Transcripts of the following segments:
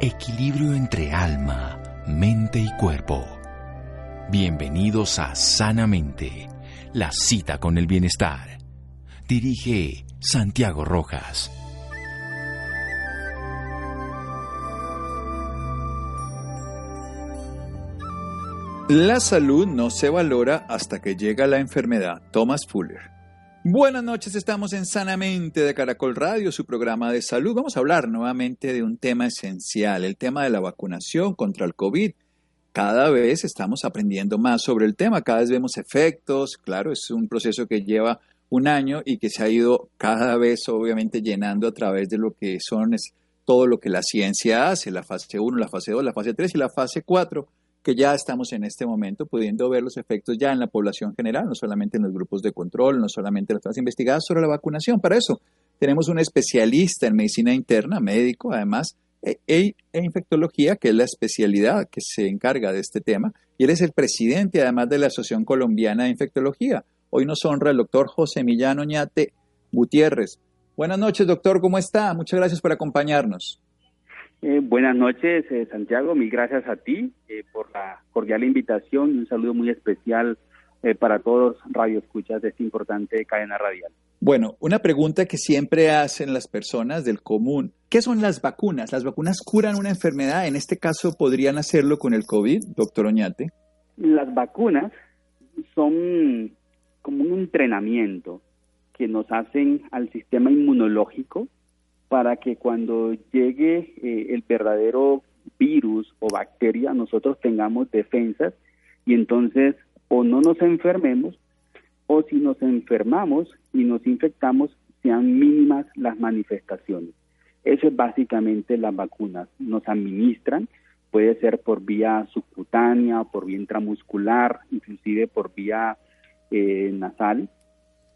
Equilibrio entre alma, mente y cuerpo. Bienvenidos a Sanamente, la cita con el bienestar. Dirige Santiago Rojas. La salud no se valora hasta que llega la enfermedad. Thomas Fuller. Buenas noches, estamos en Sanamente de Caracol Radio, su programa de salud. Vamos a hablar nuevamente de un tema esencial, el tema de la vacunación contra el COVID. Cada vez estamos aprendiendo más sobre el tema, cada vez vemos efectos, claro, es un proceso que lleva un año y que se ha ido cada vez obviamente llenando a través de lo que son todo lo que la ciencia hace, la fase 1, la fase 2, la fase 3 y la fase 4 que ya estamos en este momento pudiendo ver los efectos ya en la población general, no solamente en los grupos de control, no solamente en las fases investigadas sobre la vacunación. Para eso tenemos un especialista en medicina interna, médico además, e, e, e, infectología, que es la especialidad que se encarga de este tema, y él es el presidente además de la Asociación Colombiana de Infectología. Hoy nos honra el doctor José Millán Oñate Gutiérrez. Buenas noches, doctor, ¿cómo está? Muchas gracias por acompañarnos. Eh, buenas noches, eh, Santiago. Mil gracias a ti eh, por la cordial invitación y un saludo muy especial para todos Radio Escuchas de esta importante cadena radial. Bueno, una pregunta que siempre hacen las personas del común. ¿Qué son las vacunas? ¿Las vacunas curan una enfermedad? En este caso, ¿podrían hacerlo con el COVID, doctor Oñate? Las vacunas son como un entrenamiento que nos hacen al sistema inmunológico para que cuando llegue eh, el verdadero virus o bacteria nosotros tengamos defensas y entonces o no nos enfermemos o si nos enfermamos y nos infectamos sean mínimas las manifestaciones. Eso es básicamente las vacunas. Nos administran, puede ser por vía subcutánea, por vía intramuscular, inclusive por vía eh, nasal.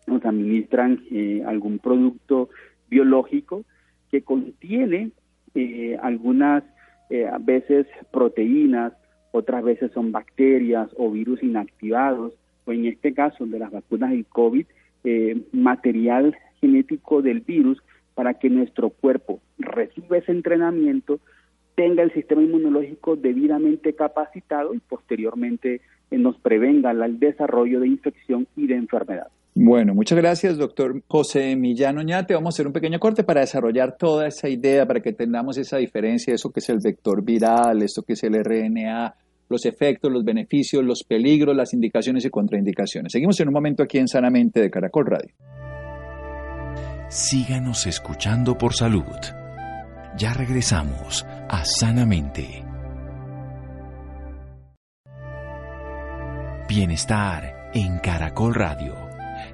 Nos administran eh, algún producto biológico que contiene eh, algunas eh, veces proteínas, otras veces son bacterias o virus inactivados, o en este caso de las vacunas del COVID, eh, material genético del virus para que nuestro cuerpo reciba ese entrenamiento, tenga el sistema inmunológico debidamente capacitado y posteriormente nos prevenga el desarrollo de infección y de enfermedad. Bueno, muchas gracias, doctor José Millán Oñate. Vamos a hacer un pequeño corte para desarrollar toda esa idea, para que tengamos esa diferencia, eso que es el vector viral, eso que es el RNA, los efectos, los beneficios, los peligros, las indicaciones y contraindicaciones. Seguimos en un momento aquí en Sanamente de Caracol Radio. Síganos escuchando por salud. Ya regresamos a Sanamente. Bienestar en Caracol Radio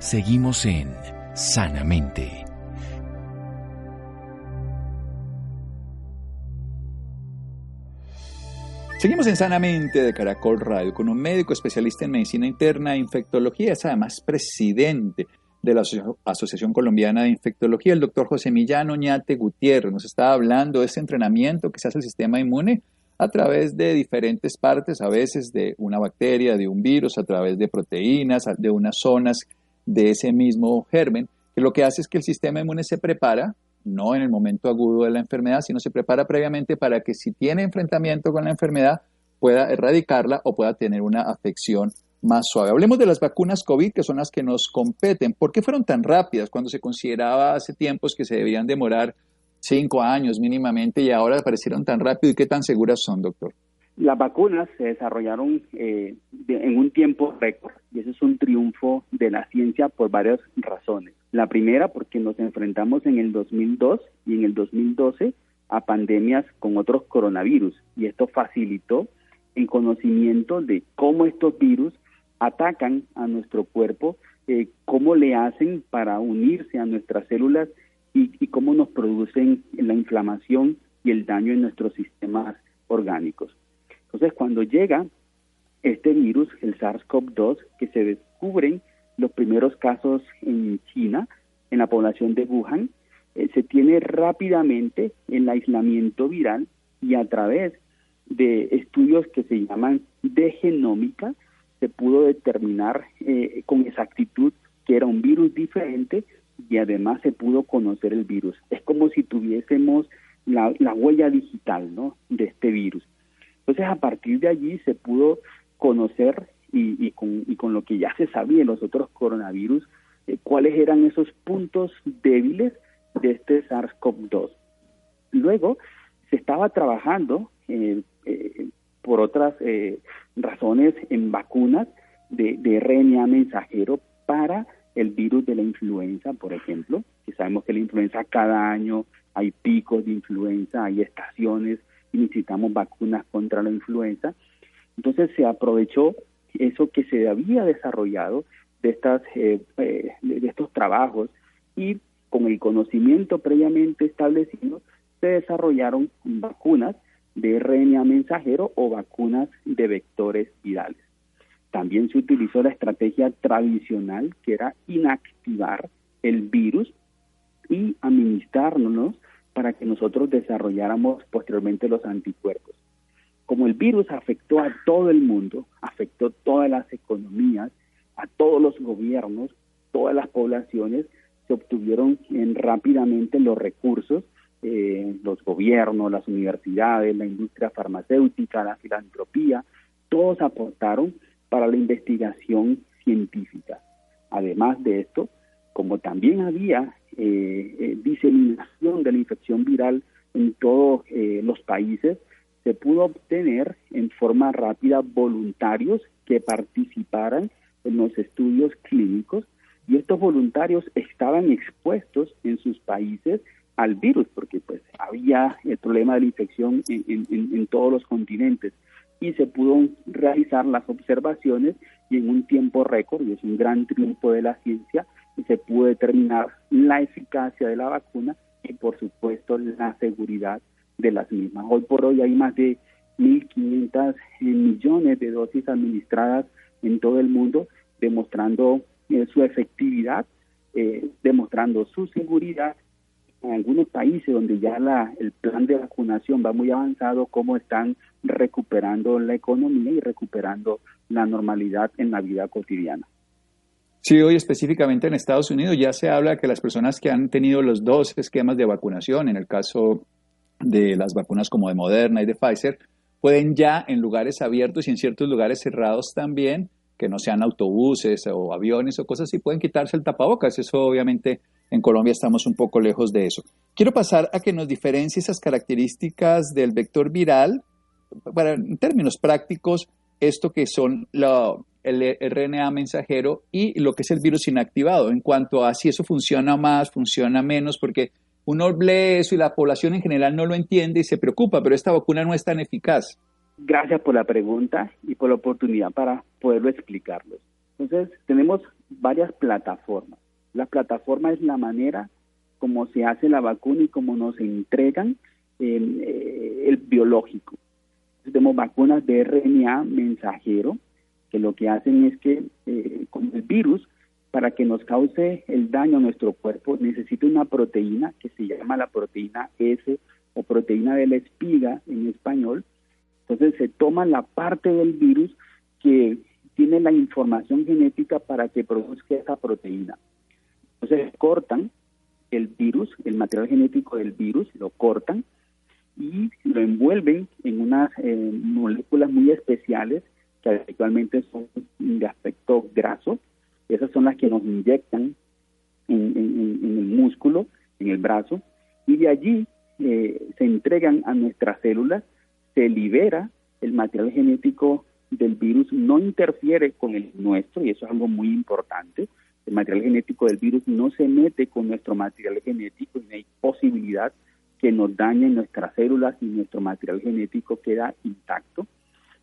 Seguimos en Sanamente. Seguimos en Sanamente de Caracol Radio con un médico especialista en medicina interna e infectología, es además presidente de la Asociación Colombiana de Infectología, el doctor José Millán Oñate Gutiérrez. Nos está hablando de ese entrenamiento que se hace al sistema inmune a través de diferentes partes, a veces de una bacteria, de un virus, a través de proteínas, de unas zonas de ese mismo germen, que lo que hace es que el sistema inmune se prepara, no en el momento agudo de la enfermedad, sino se prepara previamente para que si tiene enfrentamiento con la enfermedad pueda erradicarla o pueda tener una afección más suave. Hablemos de las vacunas COVID, que son las que nos competen. ¿Por qué fueron tan rápidas cuando se consideraba hace tiempos que se debían demorar cinco años mínimamente y ahora aparecieron tan rápido y qué tan seguras son, doctor? Las vacunas se desarrollaron eh, en un tiempo récord y eso es un triunfo de la ciencia por varias razones. La primera porque nos enfrentamos en el 2002 y en el 2012 a pandemias con otros coronavirus y esto facilitó el conocimiento de cómo estos virus atacan a nuestro cuerpo, eh, cómo le hacen para unirse a nuestras células y, y cómo nos producen la inflamación y el daño en nuestros sistemas orgánicos. Entonces, cuando llega este virus, el SARS-CoV-2, que se descubren los primeros casos en China, en la población de Wuhan, eh, se tiene rápidamente el aislamiento viral y a través de estudios que se llaman de genómica, se pudo determinar eh, con exactitud que era un virus diferente y además se pudo conocer el virus. Es como si tuviésemos la, huella digital ¿no? de este virus. Entonces, a partir de allí se pudo conocer y, con, y con lo que ya se sabía en los otros coronavirus, eh, cuáles eran esos puntos débiles de este SARS-CoV-2. Luego, se estaba trabajando eh, eh, por otras razones en vacunas de, de RNA mensajero para el virus de la influenza, por ejemplo, que sabemos que la influenza cada año hay picos de influenza, hay estaciones y necesitamos vacunas contra la influenza. Entonces se aprovechó eso que se había desarrollado de, estas, eh, eh, de estos trabajos y con el conocimiento previamente establecido se desarrollaron vacunas de RNA mensajero o vacunas de vectores virales. También se utilizó la estrategia tradicional que era inactivar el virus y administrarnos para que nosotros desarrolláramos posteriormente los anticuerpos. Como el virus afectó a todo el mundo, afectó todas las economías, a todos los gobiernos, todas las poblaciones, se obtuvieron rápidamente los recursos, eh, los gobiernos, las universidades, la industria farmacéutica, la filantropía, todos aportaron para la investigación científica. Además de esto, como también había diseminación de la infección viral en todos eh, los países, se pudo obtener en forma rápida voluntarios que participaran en los estudios clínicos y estos voluntarios estaban expuestos en sus países al virus, porque pues había el problema de la infección en todos los continentes. Y se pudo realizar las observaciones y en un tiempo récord, y es un gran triunfo de la ciencia, y se pudo determinar la eficacia de la vacuna y por supuesto la seguridad de las mismas. Hoy por hoy hay más de 1.500 millones de dosis administradas en todo el mundo, demostrando eh, su efectividad, eh, demostrando su seguridad en algunos países donde ya la, el plan de vacunación va muy avanzado, cómo están recuperando la economía y recuperando la normalidad en la vida cotidiana. Sí, hoy específicamente en Estados Unidos ya se habla que las personas que han tenido los dos esquemas de vacunación, en el caso de las vacunas como de Moderna y de Pfizer, pueden ya en lugares abiertos y en ciertos lugares cerrados también, que no sean autobuses o aviones o cosas así, pueden quitarse el tapabocas. Eso obviamente en Colombia estamos un poco lejos de eso. Quiero pasar a que nos diferencie esas características del vector viral, para, en términos prácticos, esto que son el RNA mensajero y lo que es el virus inactivado, en cuanto a si eso funciona más, funciona menos, porque uno lee eso y la población en general no lo entiende y se preocupa, pero esta vacuna no es tan eficaz. Gracias por la pregunta y por la oportunidad para poderlo explicarlo. Entonces, tenemos varias plataformas. La plataforma es la manera como se hace la vacuna y cómo nos entregan eh, el biológico. Tenemos vacunas de RNA mensajero, que lo que hacen es que eh, con el virus, para que nos cause el daño a nuestro cuerpo, necesita una proteína que se llama la proteína S o proteína de la espiga en español. Entonces se toma la parte del virus que tiene la información genética para que produzca esa proteína. Entonces cortan el virus, el material genético del virus, lo cortan y lo envuelven en unas eh, moléculas muy especiales que habitualmente son de aspecto graso. Esas son las que nos inyectan en, el músculo, en el brazo, y de allí eh, se entregan a nuestras células, se libera el material genético del virus, no interfiere con el nuestro, y eso es algo muy importante el material genético del virus no se mete con nuestro material genético y no hay posibilidad que nos dañen nuestras células y nuestro material genético queda intacto.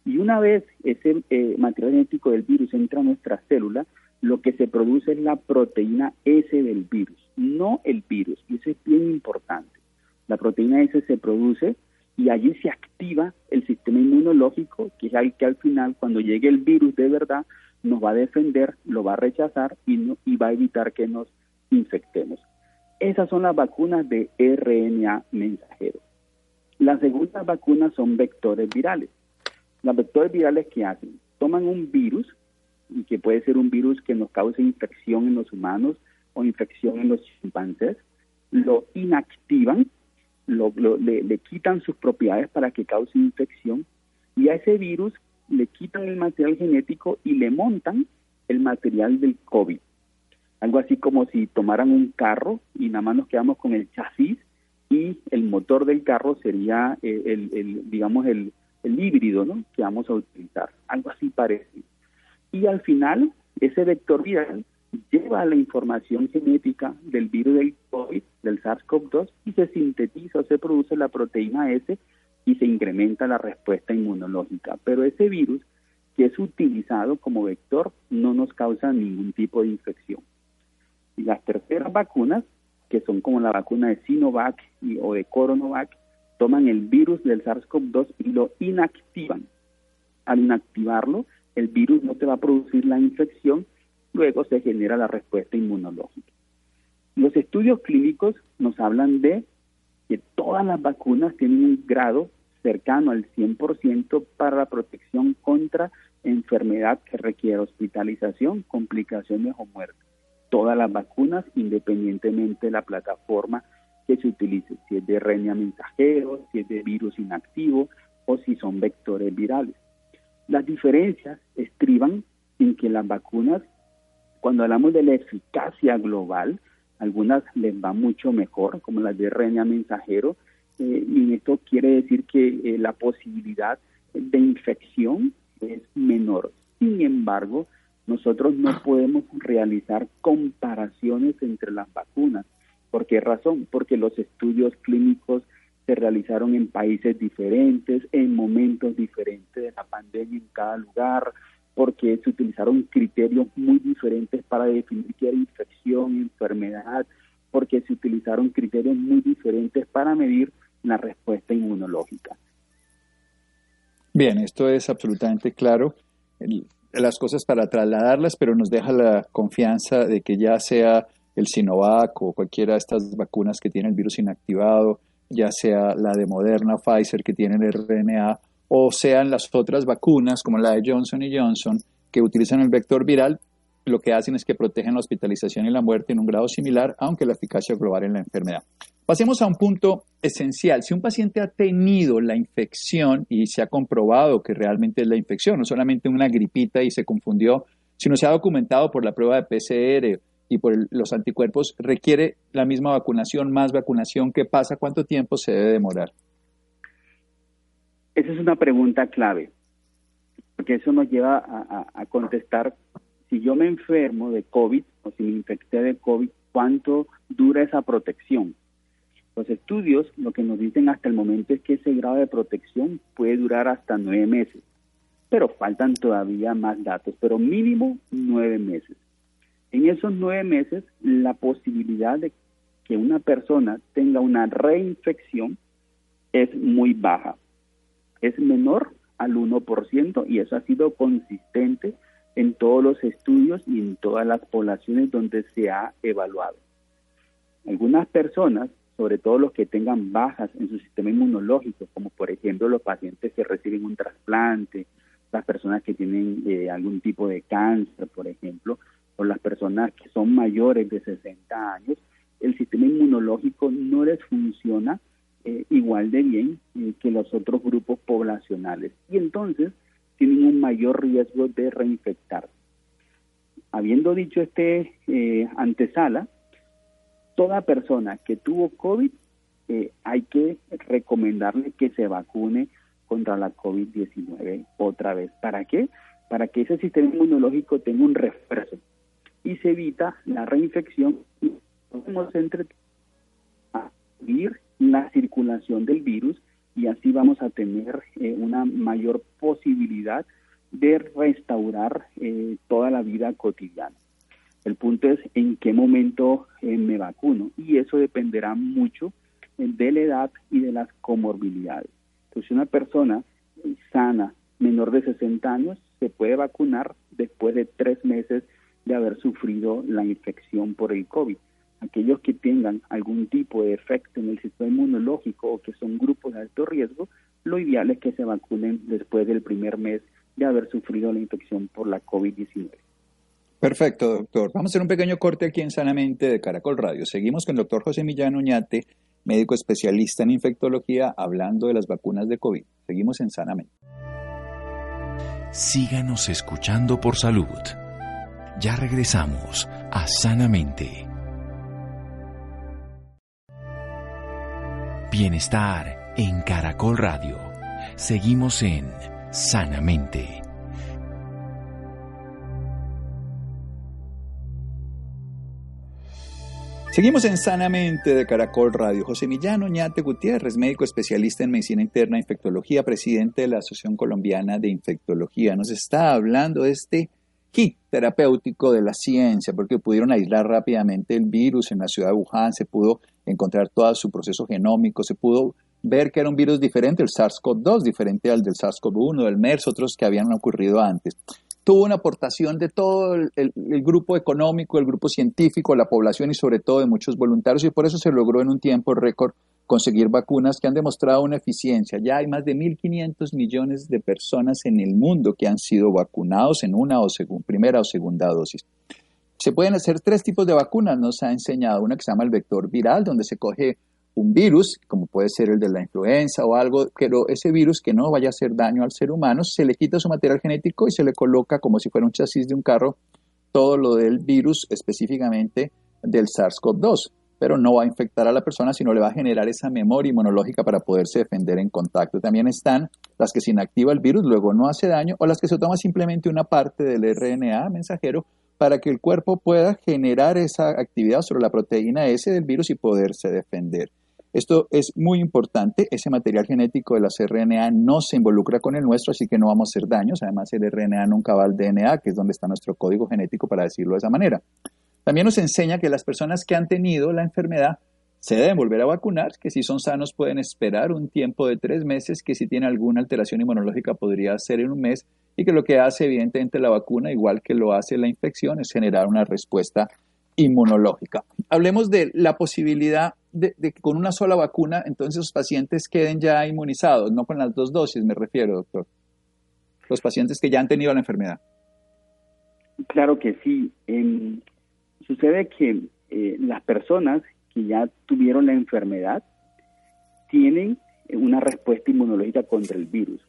Y una vez ese eh, material genético del virus entra a nuestra célula, lo que se produce es la proteína S del virus, no el virus. Y eso es bien importante. La proteína S se produce y allí se activa el sistema inmunológico, que es el que al final, cuando llegue el virus de verdad, nos va a defender, lo va a rechazar y, no, y va a evitar que nos infectemos. Esas son las vacunas de RNA mensajero. Las segundas vacunas son vectores virales. Los vectores virales que hacen, toman un virus, que puede ser un virus que nos cause infección en los humanos o infección en los chimpancés, lo inactivan le, quitan sus propiedades para que cause infección y a ese virus le quitan el material genético y le montan el material del COVID. Algo así como si tomaran un carro y nada más nos quedamos con el chasis y el motor del carro sería eh, el, digamos, el, el híbrido ¿no? que vamos a utilizar. Algo así parece. Y al final, ese vector viral lleva la información genética del virus del COVID, del SARS-CoV-2, y se sintetiza o se produce la proteína S y se incrementa la respuesta inmunológica. Pero ese virus que es utilizado como vector no nos causa ningún tipo de infección. Y las terceras vacunas, que son como la vacuna de Sinovac o de Coronovac, toman el virus del SARS-CoV-2 y lo inactivan. Al inactivarlo, el virus no te va a producir la infección, luego se genera la respuesta inmunológica. Los estudios clínicos nos hablan de que todas las vacunas tienen un grado cercano al 100% para la protección contra enfermedad que requiere hospitalización, complicaciones o muerte. Todas las vacunas, independientemente de la plataforma que se utilice, si es de RNA mensajero, si es de virus inactivo o si son vectores virales. Las diferencias estriban en que las vacunas, cuando hablamos de la eficacia global, algunas les va mucho mejor, como las de RNA mensajero, eh, y esto quiere decir que eh, la posibilidad de infección es menor. Sin embargo, nosotros no podemos realizar comparaciones entre las vacunas. ¿Por qué razón? Porque los estudios clínicos se realizaron en países diferentes, en momentos diferentes de la pandemia en cada lugar, porque se utilizaron criterios muy diferentes para definir qué era infección, enfermedad, porque se utilizaron criterios muy diferentes para medir la respuesta inmunológica. Bien, esto es absolutamente claro. Las cosas para trasladarlas, pero nos deja la confianza de que ya sea el Sinovac o cualquiera de estas vacunas que tiene el virus inactivado, ya sea la de Moderna, Pfizer que tiene el RNA, o sean las otras vacunas como la de Johnson y Johnson que utilizan el vector viral, lo que hacen es que protegen la hospitalización y la muerte en un grado similar, aunque la eficacia global en la enfermedad. Pasemos a un punto esencial. Si un paciente ha tenido la infección y se ha comprobado que realmente es la infección, no solamente una gripita y se confundió, sino se ha documentado por la prueba de PCR y por los anticuerpos, requiere la misma vacunación, más vacunación. ¿Qué pasa? ¿Cuánto tiempo se debe demorar? Esa es una pregunta clave, porque eso nos lleva a, contestar si yo me enfermo de COVID o si me infecté de COVID, ¿cuánto dura esa protección? Los estudios lo que nos dicen hasta el momento es que ese grado de protección puede durar hasta nueve meses, pero faltan todavía más datos, pero mínimo nueve meses. En esos nueve meses, la posibilidad de que una persona tenga una reinfección es muy baja. Es menor al 1% y eso ha sido consistente en todos los estudios y en todas las poblaciones donde se ha evaluado. Algunas personas, sobre todo los que tengan bajas en su sistema inmunológico, como por ejemplo los pacientes que reciben un trasplante, las personas que tienen eh, algún tipo de cáncer, por ejemplo, o las personas que son mayores de 60 años, el sistema inmunológico no les funciona eh, igual de bien eh, que los otros grupos poblacionales. Y entonces tienen un mayor riesgo de reinfectar. Habiendo dicho este eh, antesala, toda persona que tuvo COVID hay que recomendarle que se vacune contra la COVID-19 otra vez. ¿Para qué? Para que ese sistema inmunológico tenga un refuerzo y se evita la reinfección y podemos entre a la circulación del virus y así vamos a tener eh, una mayor posibilidad de restaurar eh, toda la vida cotidiana. El punto es en qué momento eh, me vacuno y eso dependerá mucho de la edad y de las comorbilidades. Entonces, una persona sana, menor de 60 años, se puede vacunar después de tres meses de haber sufrido la infección por el COVID. Aquellos que tengan algún tipo de efecto en el sistema inmunológico o que son grupos de alto riesgo, lo ideal es que se vacunen después del primer mes de haber sufrido la infección por la COVID-19. Perfecto, doctor. Vamos a hacer un pequeño corte aquí en Sanamente de Caracol Radio. Seguimos con el doctor José Millán Uñate médico especialista en infectología, hablando de las vacunas de COVID. Seguimos en Sanamente. Síganos escuchando por salud. Ya regresamos a Sanamente. Bienestar en Caracol Radio. Seguimos en Sanamente. Seguimos en Sanamente de Caracol Radio. José Millán Oñate Gutiérrez, médico especialista en medicina interna e infectología, presidente de la Asociación Colombiana de Infectología, nos está hablando de este kit terapéutico de la ciencia, porque pudieron aislar rápidamente el virus en la ciudad de Wuhan, se pudo encontrar todo su proceso genómico, se pudo ver que era un virus diferente, el SARS-CoV-2, diferente al del SARS-CoV-1, del MERS, otros que habían ocurrido antes tuvo una aportación de todo el, grupo económico, el grupo científico, la población y sobre todo de muchos voluntarios y por eso se logró en un tiempo récord conseguir vacunas que han demostrado una eficiencia. Ya hay más de 1.500 millones de personas en el mundo que han sido vacunados en una o primera o segunda dosis. Se pueden hacer tres tipos de vacunas, nos ha enseñado una que se llama el vector viral, donde se coge un virus, como puede ser el de la influenza o algo, pero ese virus que no vaya a hacer daño al ser humano, se le quita su material genético y se le coloca como si fuera un chasis de un carro todo lo del virus específicamente del SARS-CoV-2, pero no va a infectar a la persona, sino le va a generar esa memoria inmunológica para poderse defender en contacto. También están las que se inactiva el virus, luego no hace daño, o las que se toma simplemente una parte del RNA mensajero para que el cuerpo pueda generar esa actividad sobre la proteína S del virus y poderse defender. Esto es muy importante. Ese material genético de la RNA no se involucra con el nuestro, así que no vamos a hacer daños. Además, el RNA nunca va al DNA, que es donde está nuestro código genético, para decirlo de esa manera. También nos enseña que las personas que han tenido la enfermedad se deben volver a vacunar, que si son sanos pueden esperar un tiempo de tres meses, que si tienen alguna alteración inmunológica podría ser en un mes, y que lo que hace evidentemente la vacuna, igual que lo hace la infección, es generar una respuesta inmunológica. Hablemos de la posibilidad de, que con una sola vacuna, entonces los pacientes queden ya inmunizados, no con las dos dosis, me refiero, doctor. Los pacientes que ya han tenido la enfermedad. Claro que sí. sucede que eh, las personas que ya tuvieron la enfermedad tienen una respuesta inmunológica contra el virus.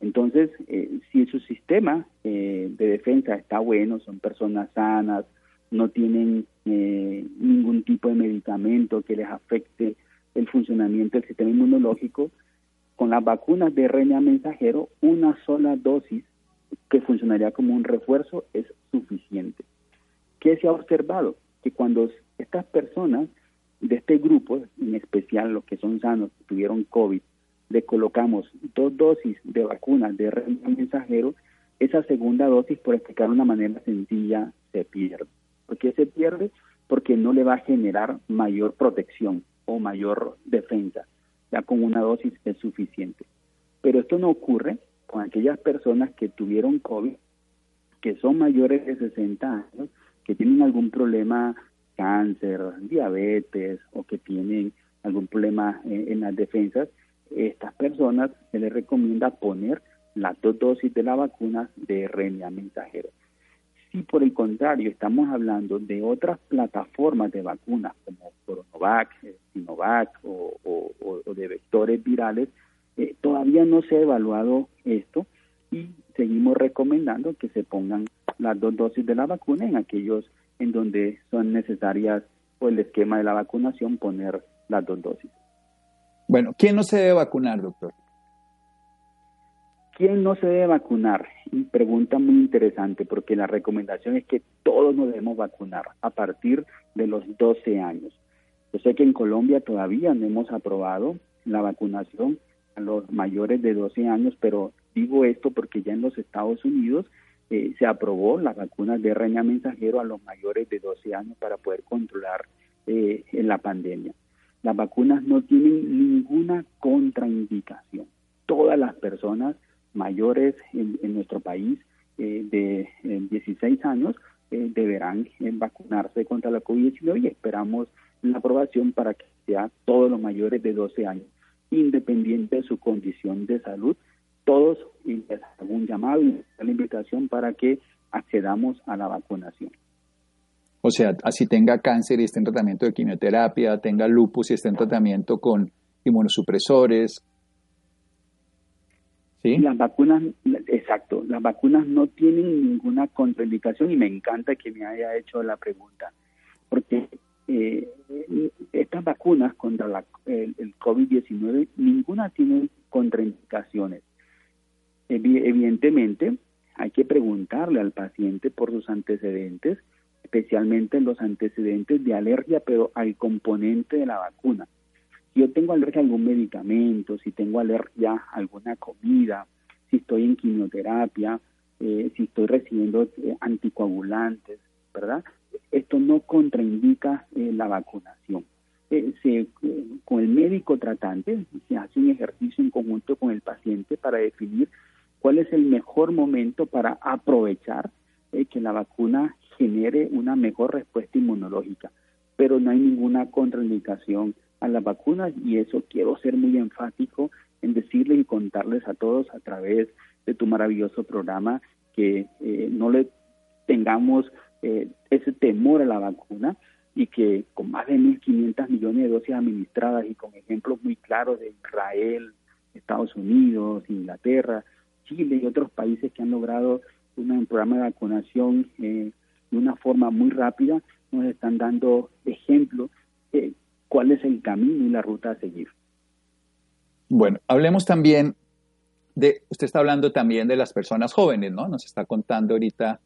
Entonces, eh, si su sistema eh, de defensa está bueno, son personas sanas, no tienen eh, ningún tipo de medicamento que les afecte el funcionamiento del sistema inmunológico, con las vacunas de RNA mensajero, una sola dosis que funcionaría como un refuerzo es suficiente. ¿Qué se ha observado? Que cuando estas personas de este grupo, en especial los que son sanos, que tuvieron COVID, le colocamos dos dosis de vacunas de RNA mensajero, esa segunda dosis, por explicar de una manera sencilla, se pierde. ¿Por qué se pierde? Porque no le va a generar mayor protección o mayor defensa. Ya con una dosis es suficiente. Pero esto no ocurre con aquellas personas que tuvieron COVID, que son mayores de 60 años, que tienen algún problema, cáncer, diabetes o que tienen algún problema en, las defensas, estas personas se les recomienda poner las dos dosis de la vacuna de RNA mensajero. Si por el contrario estamos hablando de otras plataformas de vacunas como Coronovac, eh, Sinovac o, de vectores virales, eh, todavía no se ha evaluado esto y seguimos recomendando que se pongan las dos dosis de la vacuna en aquellos en donde son necesarias por el esquema de la vacunación poner las dos dosis. Bueno, ¿quién no se debe vacunar, doctor? ¿Quién no se debe vacunar? Pregunta muy interesante porque la recomendación es que todos nos debemos vacunar a partir de los 12 años. Yo sé que en Colombia todavía no hemos aprobado la vacunación a los mayores de 12 años, pero digo esto porque ya en los Estados Unidos eh, se aprobó la vacuna de RNA mensajero a los mayores de 12 años para poder controlar eh, la pandemia. Las vacunas no tienen ninguna contraindicación. Todas las personas mayores en, nuestro país eh, de 16 años eh, deberán eh, vacunarse contra la COVID-19 y esperamos la aprobación para que sea todos los mayores de 12 años, independiente de su condición de salud. Todos, y llamado y la invitación para que accedamos a la vacunación. O sea, así tenga cáncer y esté en tratamiento de quimioterapia, tenga lupus y esté en tratamiento con inmunosupresores. ¿Sí? Las vacunas, exacto, las vacunas no tienen ninguna contraindicación y me encanta que me haya hecho la pregunta, porque eh, estas vacunas contra el, el COVID-19, ninguna tiene contraindicaciones. Evidentemente, hay que preguntarle al paciente por sus antecedentes, especialmente los antecedentes de alergia, pero al componente de la vacuna. Yo tengo alergia a algún medicamento, si tengo alergia a alguna comida, si estoy en quimioterapia, eh, si estoy recibiendo eh, anticoagulantes, ¿verdad? Esto no contraindica eh, la vacunación. Se, con el médico tratante se hace un ejercicio en conjunto con el paciente para definir cuál es el mejor momento para aprovechar que la vacuna genere una mejor respuesta inmunológica. Pero no hay ninguna contraindicación a las vacunas y eso quiero ser muy enfático en decirles y contarles a todos a través de tu maravilloso programa que eh, no le tengamos eh, ese temor a la vacuna y que con más de 1.500 millones de dosis administradas y con ejemplos muy claros de Israel, Estados Unidos, Inglaterra, Chile y otros países que han logrado un programa de vacunación eh, de una forma muy rápida, nos están dando ejemplos eh, cuál es el camino y la ruta a seguir. Bueno, hablemos también de, usted está hablando también de las personas jóvenes, ¿no? Nos está contando ahorita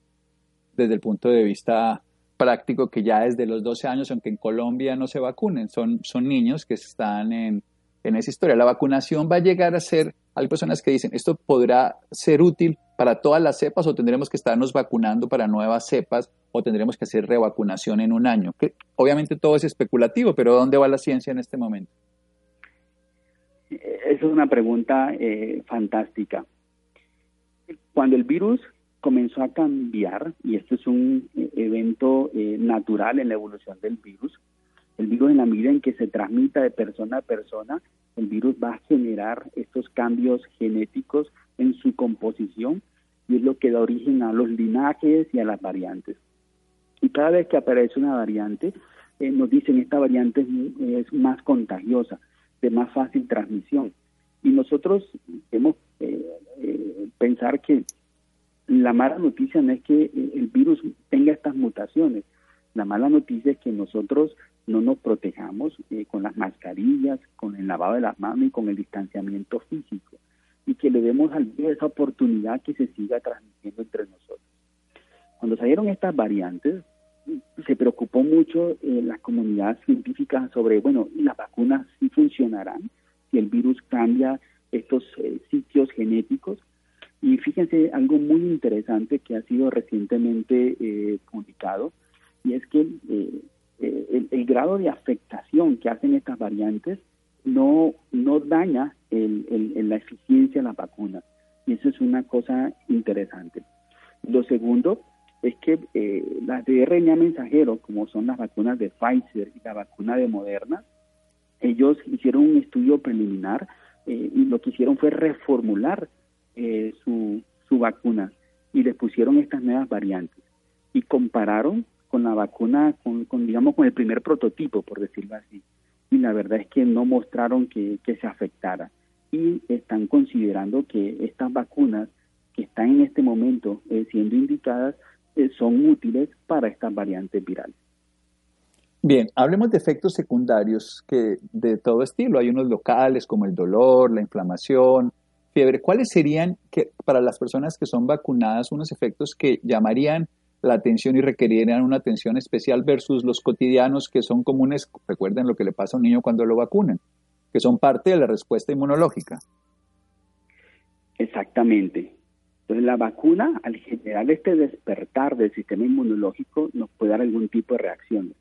desde el punto de vista práctico que ya desde los 12 años, aunque en Colombia no se vacunen, son, son niños que están en, en esa historia. La vacunación va a llegar a ser, hay personas que dicen, esto podrá ser útil para todas las cepas o tendremos que estarnos vacunando para nuevas cepas o tendremos que hacer revacunación en un año. Que obviamente todo es especulativo, pero ¿dónde va la ciencia en este momento? Esa es una pregunta eh, fantástica. Cuando el virus comenzó a cambiar, y esto es un eh, evento eh, natural en la evolución del virus, el virus en la medida en que se transmita de persona a persona, el virus va a generar estos cambios genéticos en su composición y es lo que da origen a los linajes y a las variantes. Y cada vez que aparece una variante, eh, nos dicen esta variante es, más contagiosa, de más fácil transmisión. Y nosotros debemos eh, eh, pensar que la mala noticia no es que el virus tenga estas mutaciones, la mala noticia es que nosotros no nos protejamos con las mascarillas, con el lavado de las manos y con el distanciamiento físico y que le demos al virus esa oportunidad que se siga transmitiendo entre nosotros. Cuando salieron estas variantes, se preocupó mucho eh, la comunidad científica sobre, bueno, las vacunas sí funcionarán si el virus cambia estos eh, sitios genéticos. Y fíjense algo muy interesante que ha sido recientemente eh, publicado, y es que el, el, grado de afectación que hacen estas variantes no, no daña el, la eficiencia de las vacunas. Y eso es una cosa interesante. Lo segundo es que eh, las de RNA mensajero, como son las vacunas de Pfizer y la vacuna de Moderna, ellos hicieron un estudio preliminar eh, y lo que hicieron fue reformular eh, su, su vacuna y les pusieron estas nuevas variantes y compararon con la vacuna, con, con digamos, con el primer prototipo, por decirlo así y la verdad es que no mostraron que, se afectara. Y están considerando que estas vacunas que están en este momento eh, siendo indicadas eh, son útiles para estas variantes virales. Bien, hablemos de efectos secundarios que de todo estilo. Hay unos locales como el dolor, la inflamación, fiebre. ¿Cuáles serían que para las personas que son vacunadas unos efectos que llamarían la atención y requerirían una atención especial versus los cotidianos que son comunes, recuerden lo que le pasa a un niño cuando lo vacunan, que son parte de la respuesta inmunológica. Exactamente. Entonces la vacuna, al generar este despertar del sistema inmunológico, nos puede dar algún tipo de reacciones,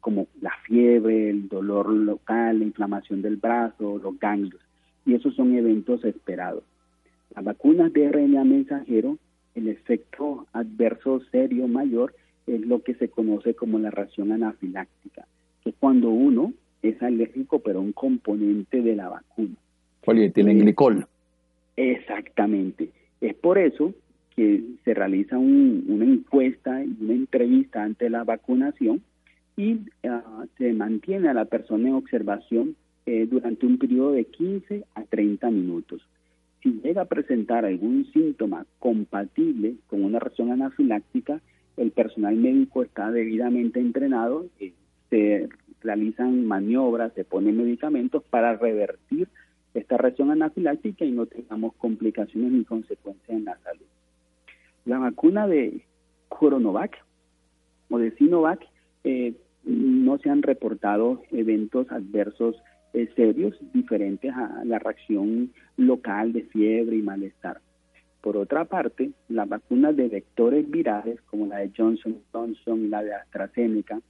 como la fiebre, el dolor local, la inflamación del brazo, los ganglios. Y esos son eventos esperados. Las vacunas de RNA mensajero el efecto adverso serio mayor es lo que se conoce como la reacción anafiláctica, que es cuando uno es alérgico pero un componente de la vacuna. Polietilenglicol. Exactamente. Es por eso que se realiza una encuesta y una entrevista ante la vacunación y ah, se mantiene a la persona en observación eh, durante un periodo de 15 a 30 minutos. Si llega a presentar algún síntoma compatible con una reacción anafiláctica, el personal médico está debidamente entrenado, eh, se realizan maniobras, se ponen medicamentos para revertir esta reacción anafiláctica y no tengamos complicaciones ni consecuencias en la salud. La vacuna de Coronovac o de Sinovac eh, no se han reportado eventos adversos eh, serios diferentes a la reacción local de fiebre y malestar. Por otra parte, las vacunas de vectores virales, como la de Johnson Johnson y la de AstraZeneca,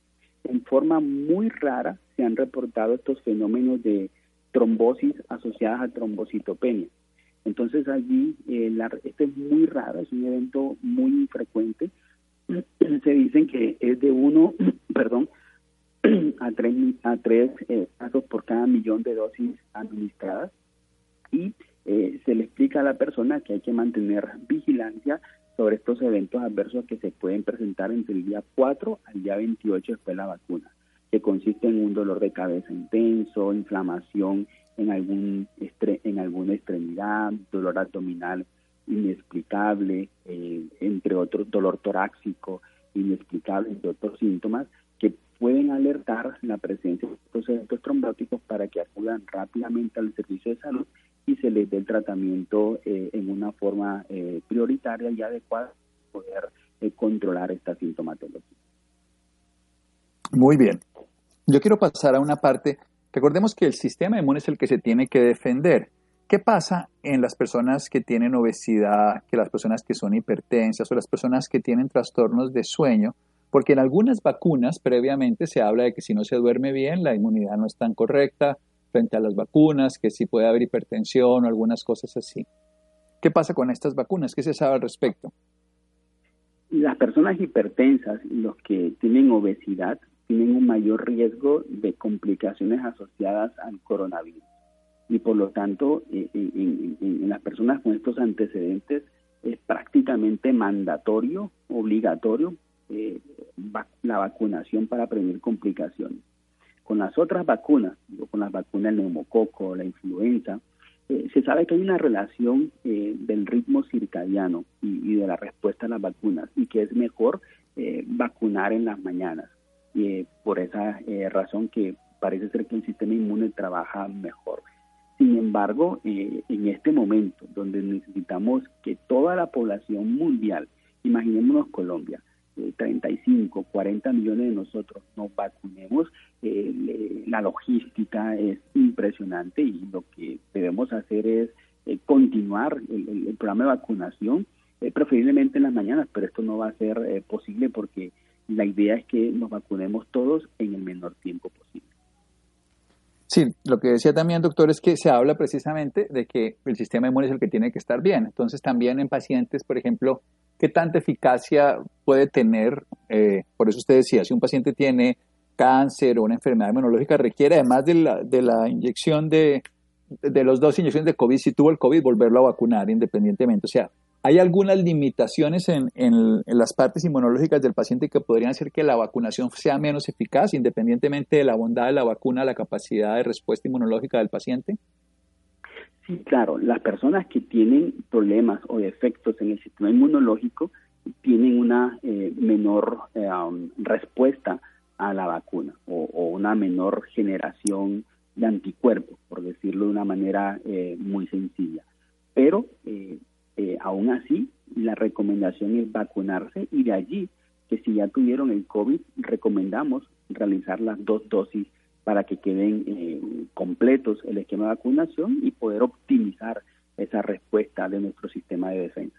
en forma muy rara se han reportado estos fenómenos de trombosis asociadas a trombocitopenia. Entonces allí, eh, este es muy raro, es un evento muy infrecuente. Se dicen que es de uno, perdón, a tres, a tres eh, casos por cada millón de dosis administradas. Y eh, se le explica a la persona que hay que mantener vigilancia sobre estos eventos adversos que se pueden presentar entre el día 4 al día 28 después de la vacuna, que consiste en un dolor de cabeza intenso, inflamación en, algún en alguna extremidad, dolor abdominal inexplicable, eh, entre otros dolor torácico inexplicable, entre otros síntomas pueden alertar la presencia de estos eventos trombóticos para que acudan rápidamente al servicio de salud y se les dé el tratamiento eh, en una forma eh, prioritaria y adecuada para poder controlar esta sintomatología. Muy bien. Yo quiero pasar a una parte Recordemos que el sistema inmune es el que se tiene que defender. ¿Qué pasa en las personas que tienen obesidad, que las personas que son hipertensas o las personas que tienen trastornos de sueño? Porque en algunas vacunas previamente se habla de que si no se duerme bien, la inmunidad no es tan correcta frente a las vacunas, que sí puede haber hipertensión o algunas cosas así. ¿Qué pasa con estas vacunas? ¿Qué se sabe al respecto? Las personas hipertensas los que tienen obesidad tienen un mayor riesgo de complicaciones asociadas al coronavirus. Y por lo tanto, eh, en, las personas con estos antecedentes es prácticamente mandatorio, obligatorio, eh, la vacunación para prevenir complicaciones. Con las otras vacunas, con las vacunas del neumococo, la influenza, eh, se sabe que hay una relación del ritmo circadiano y, de la respuesta a las vacunas y que es mejor vacunar en las mañanas y por esa eh, razón que parece ser que el sistema inmune trabaja mejor. Sin embargo, eh, en este momento, donde necesitamos que toda la población mundial, imaginémonos Colombia, 35, eh, 40 millones de nosotros nos vacunemos, la logística es impresionante y lo que debemos hacer es continuar el, programa de vacunación, preferiblemente en las mañanas, pero esto no va a ser posible porque la idea es que nos vacunemos todos en el menor tiempo posible. Sí, lo que decía también, doctor, es que se habla precisamente de que el sistema inmune es el que tiene que estar bien. Entonces, también en pacientes, por ejemplo, ¿qué tanta eficacia puede tener? Eh, por eso usted decía, si un paciente tiene cáncer o una enfermedad inmunológica, requiere, además de la, de la inyección de, los dos inyecciones de COVID, si tuvo el COVID, volverlo a vacunar independientemente. O sea, ¿Hay algunas limitaciones en, las partes inmunológicas del paciente que podrían hacer que la vacunación sea menos eficaz, independientemente de la bondad de la vacuna, la capacidad de respuesta inmunológica del paciente? Sí, claro. Las personas que tienen problemas o defectos en el sistema inmunológico tienen una eh, menor eh, um, respuesta a la vacuna o, una menor generación de anticuerpos, por decirlo de una manera eh, muy sencilla. Pero eh, aún así, la recomendación es vacunarse y de allí que si ya tuvieron el COVID, recomendamos realizar las dos dosis para que queden eh, completos el esquema de vacunación y poder optimizar esa respuesta de nuestro sistema de defensa.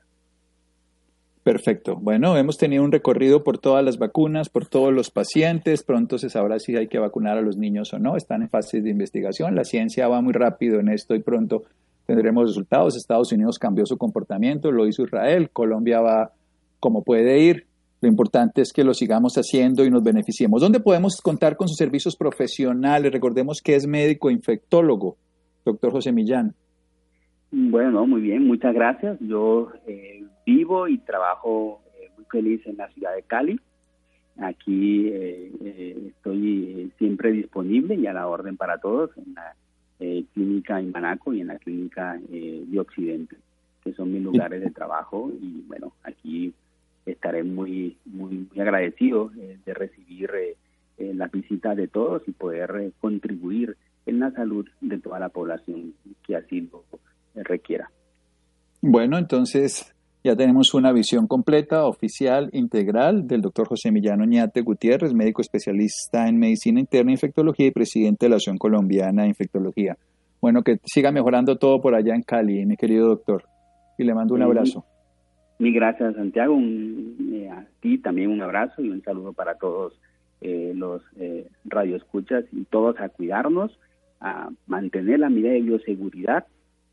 Perfecto. Bueno, hemos tenido un recorrido por todas las vacunas, por todos los pacientes. Pronto se sabrá si hay que vacunar a los niños o no. Están en fase de investigación. La ciencia va muy rápido en esto y pronto tendremos resultados. Estados Unidos cambió su comportamiento, lo hizo Israel, Colombia va como puede ir. Lo importante es que lo sigamos haciendo y nos beneficiemos. ¿Dónde podemos contar con sus servicios profesionales? Recordemos que es médico infectólogo, doctor José Millán. Bueno, muy bien, muchas gracias. Yo eh, vivo y trabajo muy feliz en la ciudad de Cali. Aquí estoy siempre disponible y a la orden para todos en la clínica en Manaco y en la clínica de Occidente, que son mis lugares de trabajo. Y bueno, aquí estaré muy, muy, muy agradecido de recibir la visita de todos y poder contribuir en la salud de toda la población que así lo requiera. Bueno, entonces ya tenemos una visión completa, oficial, integral del doctor José Millano Ñate Gutiérrez, médico especialista en medicina interna e infectología y presidente de la Asociación Colombiana de Infectología. Bueno, que siga mejorando todo por allá en Cali, mi querido doctor. Y le mando un abrazo. Mil gracias, Santiago. Eh, a ti también un abrazo y un saludo para todos eh, los eh, radioescuchas y todos a cuidarnos a mantener la medida de bioseguridad,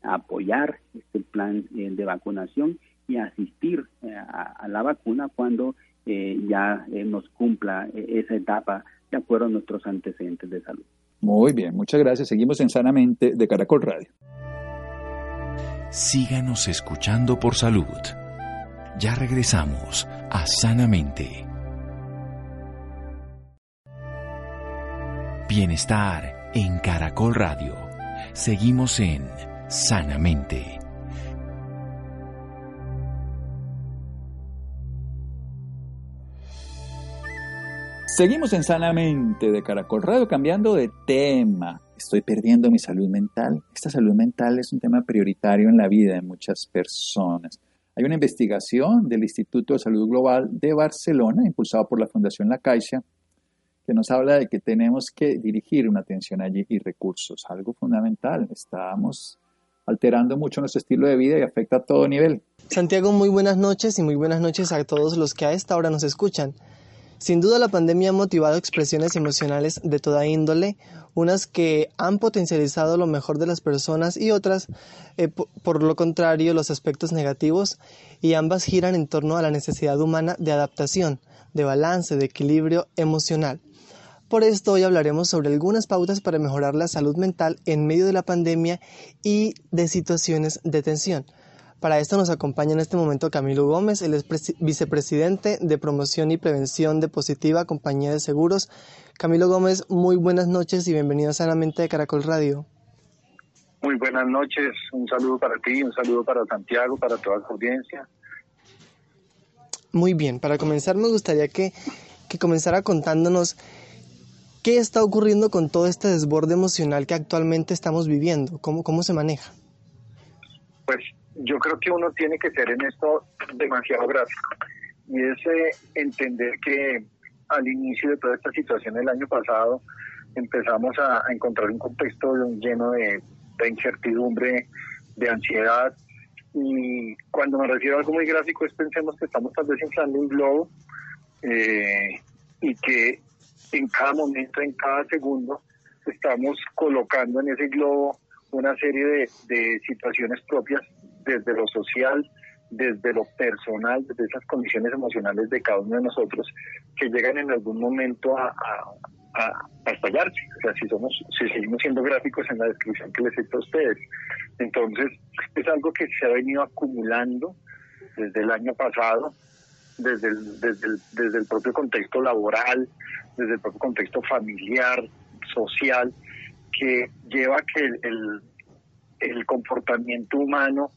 a apoyar este plan eh, de vacunación y asistir eh, a, la vacuna cuando eh, ya nos cumpla esa etapa de acuerdo a nuestros antecedentes de salud. Muy bien, muchas gracias. Seguimos en Sanamente de Caracol Radio. Síganos escuchando por salud. Ya regresamos a Sanamente. Bienestar en Caracol Radio. Seguimos en Sanamente. Seguimos en Sanamente de Caracol Radio, cambiando de tema. Estoy perdiendo mi salud mental. Esta salud mental es un tema prioritario en la vida de muchas personas. Hay una investigación del Instituto de Salud Global de Barcelona, impulsado por la Fundación La Caixa, que nos habla de que tenemos que dirigir una atención allí y recursos, algo fundamental. Estamos alterando mucho nuestro estilo de vida y afecta a todo nivel. Santiago, muy buenas noches y muy buenas noches a todos los que a esta hora nos escuchan. Sin duda la pandemia ha motivado expresiones emocionales de toda índole, unas que han potencializado lo mejor de las personas y otras, eh, por lo contrario, los aspectos negativos, y ambas giran en torno a la necesidad humana de adaptación, de balance, de equilibrio emocional. Por esto hoy hablaremos sobre algunas pautas para mejorar la salud mental en medio de la pandemia y de situaciones de tensión. Para esto nos acompaña en este momento Camilo Gómez, él es vicepresidente de promoción y prevención de Positiva Compañía de Seguros. Camilo Gómez, muy buenas noches y bienvenido a Sanamente de Caracol Radio. Muy buenas noches, un saludo para ti, un saludo para Santiago, para toda la audiencia. Muy bien, para comenzar me gustaría que, que comenzara contándonos ¿Qué está ocurriendo con todo este desborde emocional que actualmente estamos viviendo? ¿Cómo, cómo se maneja? Pues yo creo que uno tiene que ser en esto demasiado gráfico y es eh, entender que al inicio de toda esta situación el año pasado empezamos a, encontrar un contexto lleno de, incertidumbre, de ansiedad y cuando me refiero a algo muy gráfico es pensemos que estamos tal vez inflando un globo eh, y que en cada momento, en cada segundo, estamos colocando en ese globo una serie de, situaciones propias desde lo social, desde lo personal, desde esas condiciones emocionales de cada uno de nosotros que llegan en algún momento a, estallarse. O sea, si, somos, si seguimos siendo gráficos en la descripción que les he hecho a ustedes. Entonces, es algo que se ha venido acumulando desde el año pasado, desde desde desde el propio contexto laboral, desde el propio contexto familiar, social, que lleva que el, el, comportamiento humano,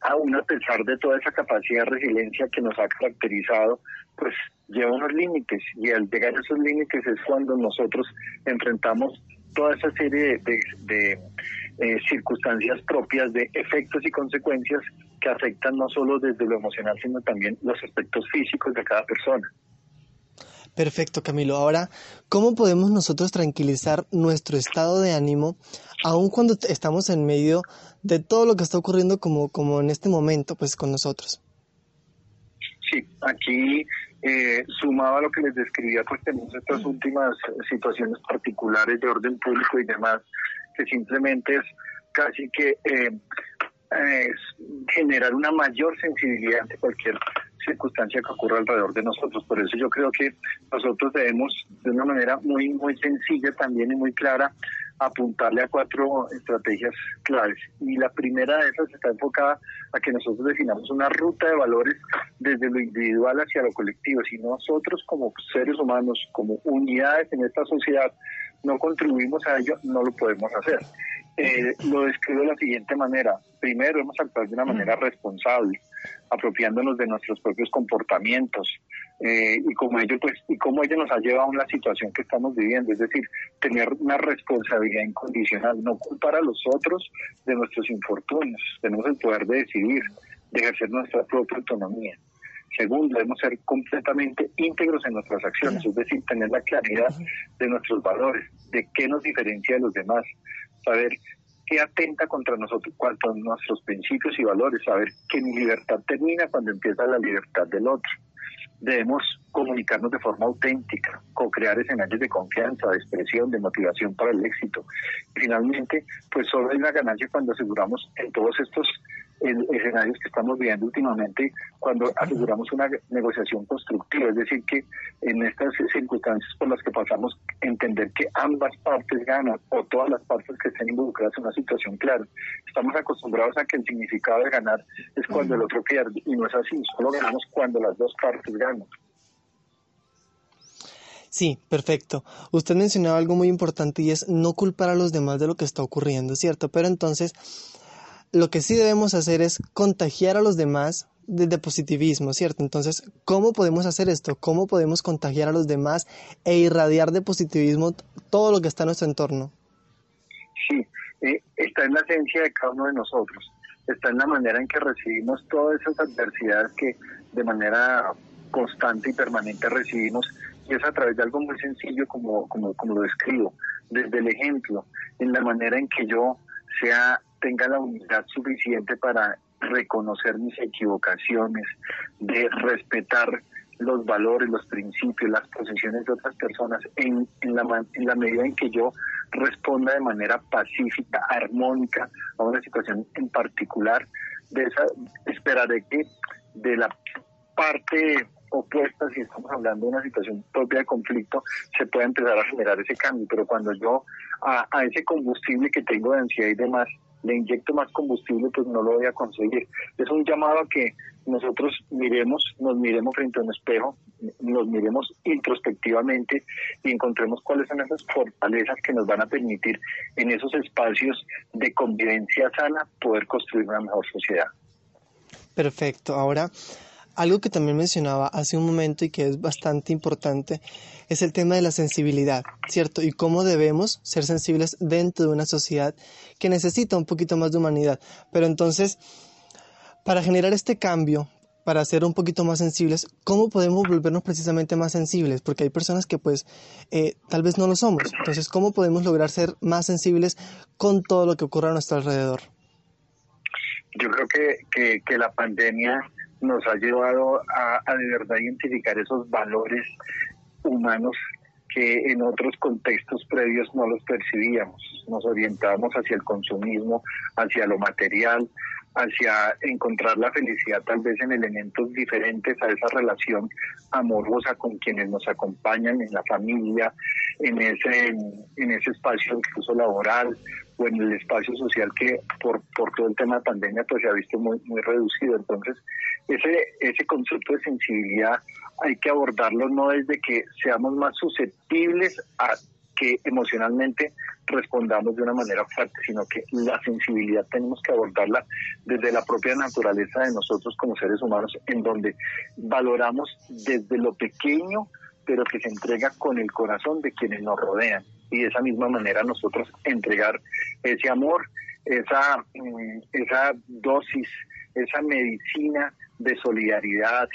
aún a pesar de toda esa capacidad de resiliencia que nos ha caracterizado, pues lleva unos límites y al llegar a esos límites es cuando nosotros enfrentamos toda esa serie de, eh, circunstancias propias de efectos y consecuencias que afectan no solo desde lo emocional, sino también los aspectos físicos de cada persona. Perfecto, Camilo. Ahora, ¿cómo podemos nosotros tranquilizar nuestro estado de ánimo, aun cuando estamos en medio de todo lo que está ocurriendo como, como en este momento, pues con nosotros? Sí, aquí eh, sumado a lo que les describía, pues tenemos estas últimas situaciones particulares de orden público y demás, que simplemente es casi que eh, generar una mayor sensibilidad ante cualquier circunstancia que ocurra alrededor de nosotros. Por eso yo creo que nosotros debemos, de una manera muy, muy sencilla también y muy clara, apuntarle a cuatro estrategias claves. Y la primera de esas está enfocada a que nosotros definamos una ruta de valores desde lo individual hacia lo colectivo. Si nosotros como seres humanos, como unidades en esta sociedad, no contribuimos a ello, no lo podemos hacer. Eh, lo describo de la siguiente manera. Primero, hemos actuado de una manera responsable, apropiándonos de nuestros propios comportamientos eh, y como ello, pues, y cómo ello nos ha llevado a la situación que estamos viviendo. Es decir, tener una responsabilidad incondicional, no culpar a los otros de nuestros infortunios. Tenemos el poder de decidir, de ejercer nuestra propia autonomía. Segundo, debemos ser completamente íntegros en nuestras acciones, es decir, tener la claridad de nuestros valores, de qué nos diferencia de los demás, saber qué atenta contra nosotros, cuanto nuestros principios y valores, saber que mi libertad termina cuando empieza la libertad del otro. Debemos comunicarnos de forma auténtica, co-crear escenarios de confianza, de expresión, de motivación para el éxito. Y finalmente, pues solo hay una ganancia cuando aseguramos en todos estos escenarios que estamos viviendo últimamente cuando aseguramos una negociación constructiva, es decir, que en estas circunstancias por las que pasamos, entender que ambas partes ganan o todas las partes que estén involucradas en una situación clara. Estamos acostumbrados a que el significado de ganar es cuando el otro pierde y no es así, solo ganamos cuando las dos partes ganan. Sí, perfecto. Usted mencionaba algo muy importante y es no culpar a los demás de lo que está ocurriendo, ¿cierto? Pero entonces, lo que sí debemos hacer es contagiar a los demás de, positivismo, ¿cierto? Entonces, ¿cómo podemos hacer esto? ¿Cómo podemos contagiar a los demás e irradiar de positivismo todo lo que está en nuestro entorno? Sí, eh, está en la esencia de cada uno de nosotros, está en la manera en que recibimos todas esas adversidades que de manera constante y permanente recibimos y es a través de algo muy sencillo como, como, como lo describo, desde el ejemplo, en la manera en que yo sea tenga la unidad suficiente para reconocer mis equivocaciones, de respetar los valores, los principios, las posiciones de otras personas en, en la medida en que yo responda de manera pacífica, armónica a una situación en particular, de esa esperaré que de la parte opuesta, si estamos hablando de una situación propia de conflicto, se pueda empezar a generar ese cambio. Pero cuando yo a, a ese combustible que tengo de ansiedad y demás, le inyecto más combustible, pues no lo voy a conseguir. Es un llamado a que nosotros miremos, nos miremos frente a un espejo, nos miremos introspectivamente y encontremos cuáles son esas fortalezas que nos van a permitir en esos espacios de convivencia sana poder construir una mejor sociedad. Perfecto. Ahora, algo que también mencionaba hace un momento y que es bastante importante es el tema de la sensibilidad, ¿cierto? Y cómo debemos ser sensibles dentro de una sociedad que necesita un poquito más de humanidad. Pero entonces, para generar este cambio, para ser un poquito más sensibles, ¿cómo podemos volvernos precisamente más sensibles? Porque hay personas que pues eh, tal vez no lo somos. Entonces, ¿cómo podemos lograr ser más sensibles con todo lo que ocurre a nuestro alrededor? Yo creo que, que la pandemia nos ha llevado a, de verdad identificar esos valores humanos que en otros contextos previos no los percibíamos. Nos orientábamos hacia el consumismo, hacia lo material, hacia encontrar la felicidad tal vez en elementos diferentes a esa relación amorosa con quienes nos acompañan en la familia, en ese, en ese espacio incluso laboral o en el espacio social que por, por todo el tema de pandemia pues se ha visto muy, muy reducido. Entonces, ese, ese concepto de sensibilidad hay que abordarlo no desde que seamos más susceptibles a que emocionalmente respondamos de una manera fuerte, sino que la sensibilidad tenemos que abordarla desde la propia naturaleza de nosotros como seres humanos, en donde valoramos desde lo pequeño, pero que se entrega con el corazón de quienes nos rodean. Y de esa misma manera nosotros entregar ese amor, esa, mm, esa dosis, esa medicina de solidaridad,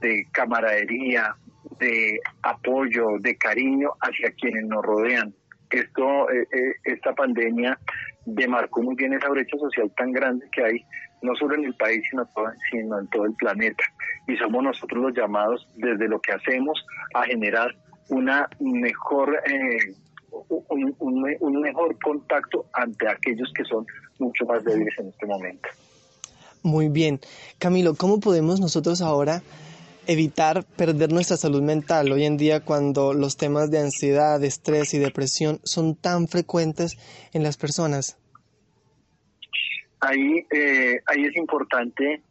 de camaradería, de apoyo, de cariño hacia quienes nos rodean. Esto, eh, eh, esta pandemia demarcó muy bien esa brecha social tan grande que hay, no solo en el país, sino, sino en todo el planeta. Y somos nosotros los llamados, desde lo que hacemos, a generar una mejor, eh, un, un mejor contacto ante aquellos que son mucho más débiles en este momento. Muy bien. Camilo, ¿cómo podemos nosotros ahora evitar perder nuestra salud mental hoy en día cuando los temas de ansiedad, estrés y depresión son tan frecuentes en las personas? Ahí, eh, ahí es importante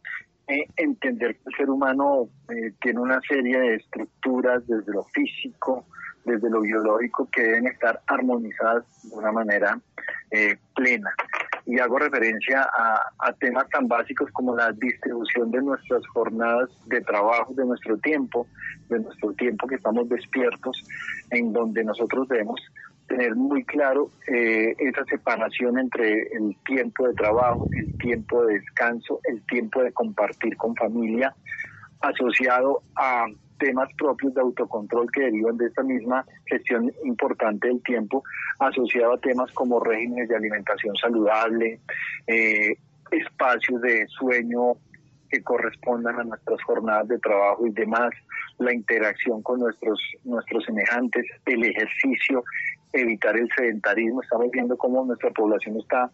eh, entender que el ser humano eh, tiene una serie de estructuras desde lo físico, desde lo biológico, que deben estar armonizadas de una manera plena. Y hago referencia a, temas tan básicos como la distribución de nuestras jornadas de trabajo, de nuestro tiempo, de nuestro tiempo que estamos despiertos, en donde nosotros debemos tener muy claro eh, esa separación entre el tiempo de trabajo, el tiempo de descanso, el tiempo de compartir con familia, asociado a temas propios de autocontrol que derivan de esta misma gestión importante del tiempo, asociado a temas como regímenes de alimentación saludable, eh, espacios de sueño que correspondan a nuestras jornadas de trabajo y demás, la interacción con nuestros, nuestros semejantes, el ejercicio, evitar el sedentarismo. Estamos viendo cómo nuestra población está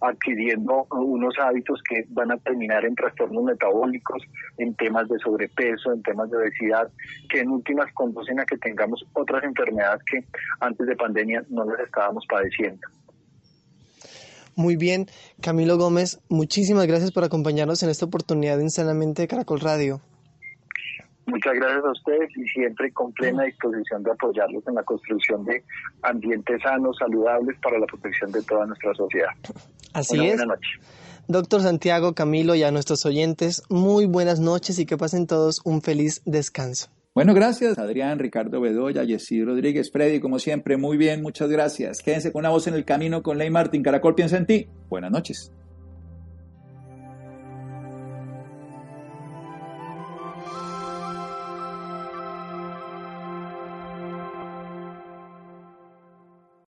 adquiriendo unos hábitos que van a terminar en trastornos metabólicos, en temas de sobrepeso, en temas de obesidad, que en últimas conducen a que tengamos otras enfermedades que antes de pandemia no las estábamos padeciendo. Muy bien, Camilo Gómez, muchísimas gracias por acompañarnos en esta oportunidad de Sanamente de Caracol Radio. Muchas gracias a ustedes y siempre con plena disposición de apoyarlos en la construcción de ambientes sanos, saludables para la protección de toda nuestra sociedad. Así es. Doctor Santiago, Camilo y a nuestros oyentes, muy buenas noches y que pasen todos un feliz descanso. Bueno, gracias Adrián, Ricardo Bedoya, Jessy Rodríguez, Freddy, como siempre, muy bien, muchas gracias. Quédense con una voz en el camino con Ley Martín. Caracol piensa en ti. Buenas noches.